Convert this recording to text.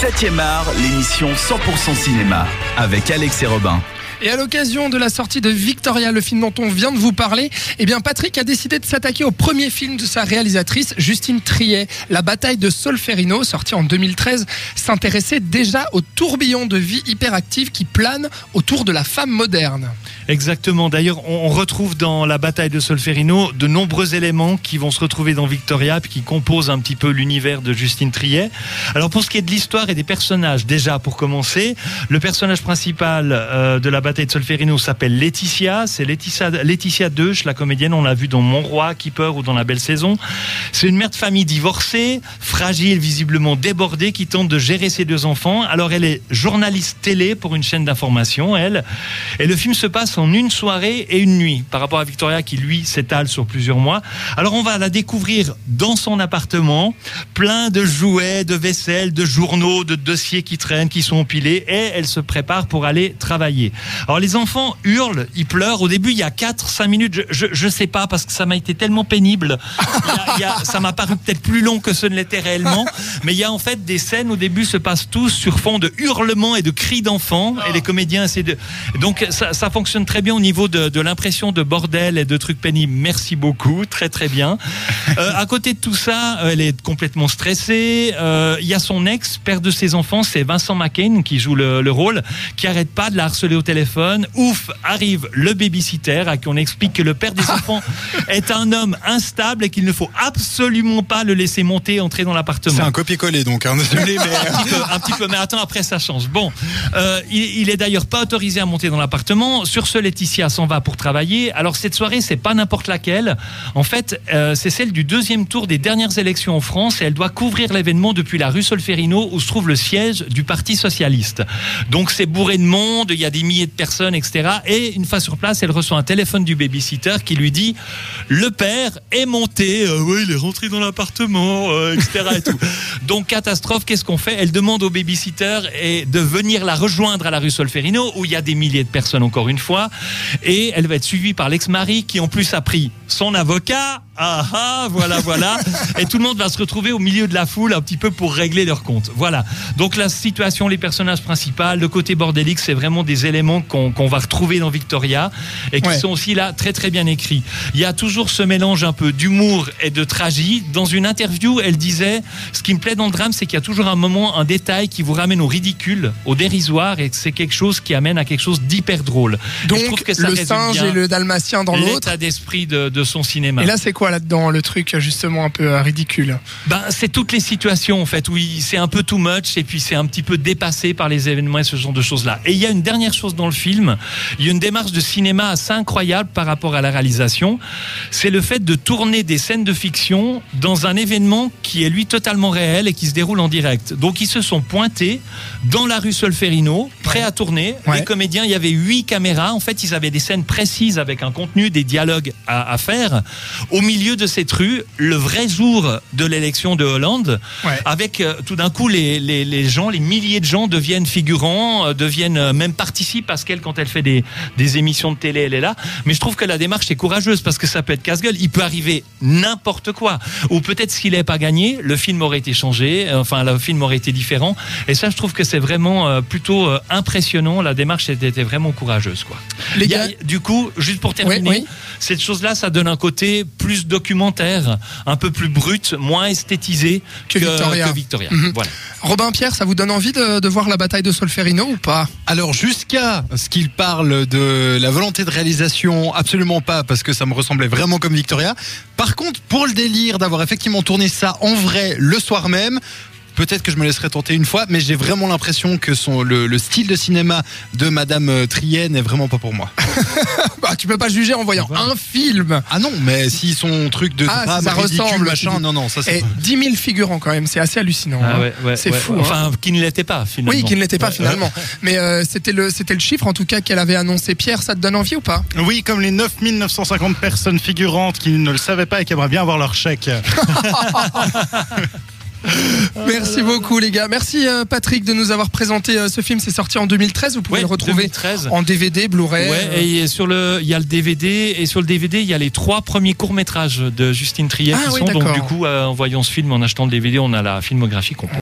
7e art, l'émission 100% cinéma avec Alex et Robin. Et à l'occasion de la sortie de Victoria, le film dont on vient de vous parler, eh bien Patrick a décidé de s'attaquer au premier film de sa réalisatrice, Justine Triet. La bataille de Solferino, sorti en 2013, s'intéressait déjà au tourbillon de vie hyperactive qui plane autour de la femme moderne. Exactement. D'ailleurs, on retrouve dans la bataille de Solferino de nombreux éléments qui vont se retrouver dans Victoria, qui composent un petit peu l'univers de Justine Triet. Alors pour ce qui est de l'histoire et des personnages, déjà pour commencer, le personnage principal euh, de la bataille de Solferino s'appelle Laetitia. C'est Laetitia, la comédienne. On l'a vu dans Mon Roi, Keeper ou dans La Belle Saison. C'est une mère de famille divorcée, fragile, visiblement débordée, qui tente de gérer ses deux enfants. Alors elle est journaliste télé pour une chaîne d'information, elle. Et le film se passe en une soirée et une nuit par rapport à Victoria qui lui s'étale sur plusieurs mois. Alors on va la découvrir dans son appartement, plein de jouets, de vaisselle, de journaux, de dossiers qui traînent, qui sont empilés et elle se prépare pour aller travailler. Alors les enfants hurlent, ils pleurent. Au début, il y a 4-5 minutes, je, je, sais pas parce que ça m'a été tellement pénible. Ça m'a paru peut-être plus long que ce ne l'était réellement, mais il y a en fait des scènes au début se passent tous sur fond de hurlements et de cris d'enfants et les comédiens essaient de. Donc ça, fonctionne très bien au niveau de, de l'impression de bordel et de trucs pénibles. Merci beaucoup, très très bien. Euh, à côté de tout ça, elle est complètement stressée. Euh, il y a son ex, père de ses enfants, c'est Vincent McCain qui joue le, le rôle, qui arrête pas de la harceler au téléphone. Ouf, arrive le babysitter à qui on explique que le père des enfants est un homme instable et qu'il ne faut absolument pas le laisser monter, entrer dans l'appartement. C'est un copier-coller donc, hein, désolé, mais. un, petit peu, un petit peu, mais attends, après ça change. Bon, euh, il, il est d'ailleurs pas autorisé à monter dans l'appartement. Sur ce, Laetitia s'en va pour travailler. Alors cette soirée, c'est pas n'importe laquelle. En fait, euh, c'est celle du deuxième tour des dernières élections en France et elle doit couvrir l'événement depuis la rue Solferino où se trouve le siège du Parti socialiste. Donc c'est bourré de monde, il y a des milliers de etc. Et une fois sur place, elle reçoit un téléphone du babysitter qui lui dit le père est monté, euh, il est rentré dans l'appartement, euh, etc. Donc catastrophe, qu'est-ce qu'on fait? Elle demande au babysitter et de venir la rejoindre à la rue Solferino où il y a des milliers de personnes encore une fois et elle va être suivie par l'ex-mari qui en plus a pris son avocat. Ah ah, voilà, voilà. et tout le monde va se retrouver au milieu de la foule un petit peu pour régler leur compte. Voilà. Donc la situation, les personnages principaux, le côté bordélique, c'est vraiment des éléments qu'on va retrouver dans Victoria et qui Ouais. sont aussi là très très bien écrits. Il y a toujours ce mélange un peu d'humour et de tragie. Dans une interview, elle disait ce qui me plaît dans le drame, c'est qu'il y a toujours un moment, un détail qui vous ramène au ridicule, au dérisoire, et c'est quelque chose qui amène à quelque chose d'hyper drôle. Et je trouve Donc que ça le singe et le dalmatien dans l'autre. l'état d'esprit de, de son cinéma. Et là, c'est quoi là-dedans le truc justement un peu euh, ridicule? Ben, c'est toutes les situations en fait où c'est un peu too much et puis c'est un petit peu dépassé par les événements et ce genre de choses là. Et il y a une dernière chose dans le film, il y a une démarche de cinéma assez incroyable par rapport à la réalisation, c'est le fait de tourner des scènes de fiction dans un événement qui est lui totalement réel et qui se déroule en direct. Donc ils se sont pointés dans la rue Solferino, prêts à tourner. Ouais. Les comédiens, il y avait huit caméras. En fait, ils avaient des scènes précises avec un contenu, des dialogues à, à faire. Au milieu de cette rue, le vrai jour de l'élection de Hollande, Ouais. avec euh, tout d'un coup les, les, les gens, les milliers de gens deviennent figurants, euh, deviennent euh, même participent parce qu'elle, quand elle fait des, des émissions de télé, elle est là. Mais je trouve que la démarche est courageuse parce que ça peut être casse-gueule. Il peut arriver n'importe quoi. Ou peut-être s'il n'est pas gagné, le film aurait été changé, enfin le film aurait été différent. Et ça, je trouve que c'est vraiment plutôt euh, impressionnant. La démarche était, vraiment courageuse, quoi. Les a- gars- du coup, juste pour terminer, Oui, oui. cette chose-là, ça donne un côté plus documentaire, un peu plus brut, moins esthétisé Que Victoria. que Victoria. Mhm. Voilà. Robin Pierre, ça vous donne envie de, de voir la bataille de Solferino ou pas? Alors jusqu'à ce qu'il parle de la volonté de réalisation, absolument pas, parce que ça me ressemblait vraiment comme Victoria. Par contre, pour le délire d'avoir effectivement tourné ça en vrai le soir même, peut-être que je me laisserai tenter une fois, mais j'ai vraiment l'impression que son, le, le style de cinéma de Madame euh, Trier n'est vraiment pas pour moi. bah, Tu peux pas juger en voyant un film. Ah non, mais si son truc de Ah, drame ça ridicule, ressemble, machin, non, non, ça c'est... Et 10 000 figurants quand même, c'est assez hallucinant. Ah hein. ouais, ouais, c'est ouais, fou. ouais. hein. Enfin, qui ne l'était pas finalement. Oui, qui ne l'était pas Ouais, finalement. Mais euh, c'était le c'était le chiffre en tout cas qu'elle avait annoncé. Pierre, ça te donne envie ou pas? Oui, comme les 9950 personnes figurantes qui ne le savaient pas et qui aimeraient bien avoir leur chèque. Merci beaucoup les gars. Merci euh, Patrick de nous avoir présenté euh, ce film. C'est sorti en 2013. Vous pouvez Ouais, le retrouver 2013. en DVD, Blu-ray. Ouais, euh, et sur le, il y a le DVD et sur le DVD, il y a les trois premiers courts métrages de Justine Triet Ah qui oui, sont donc du coup, en voyant ce film, en achetant le DVD, on a la filmographie complète.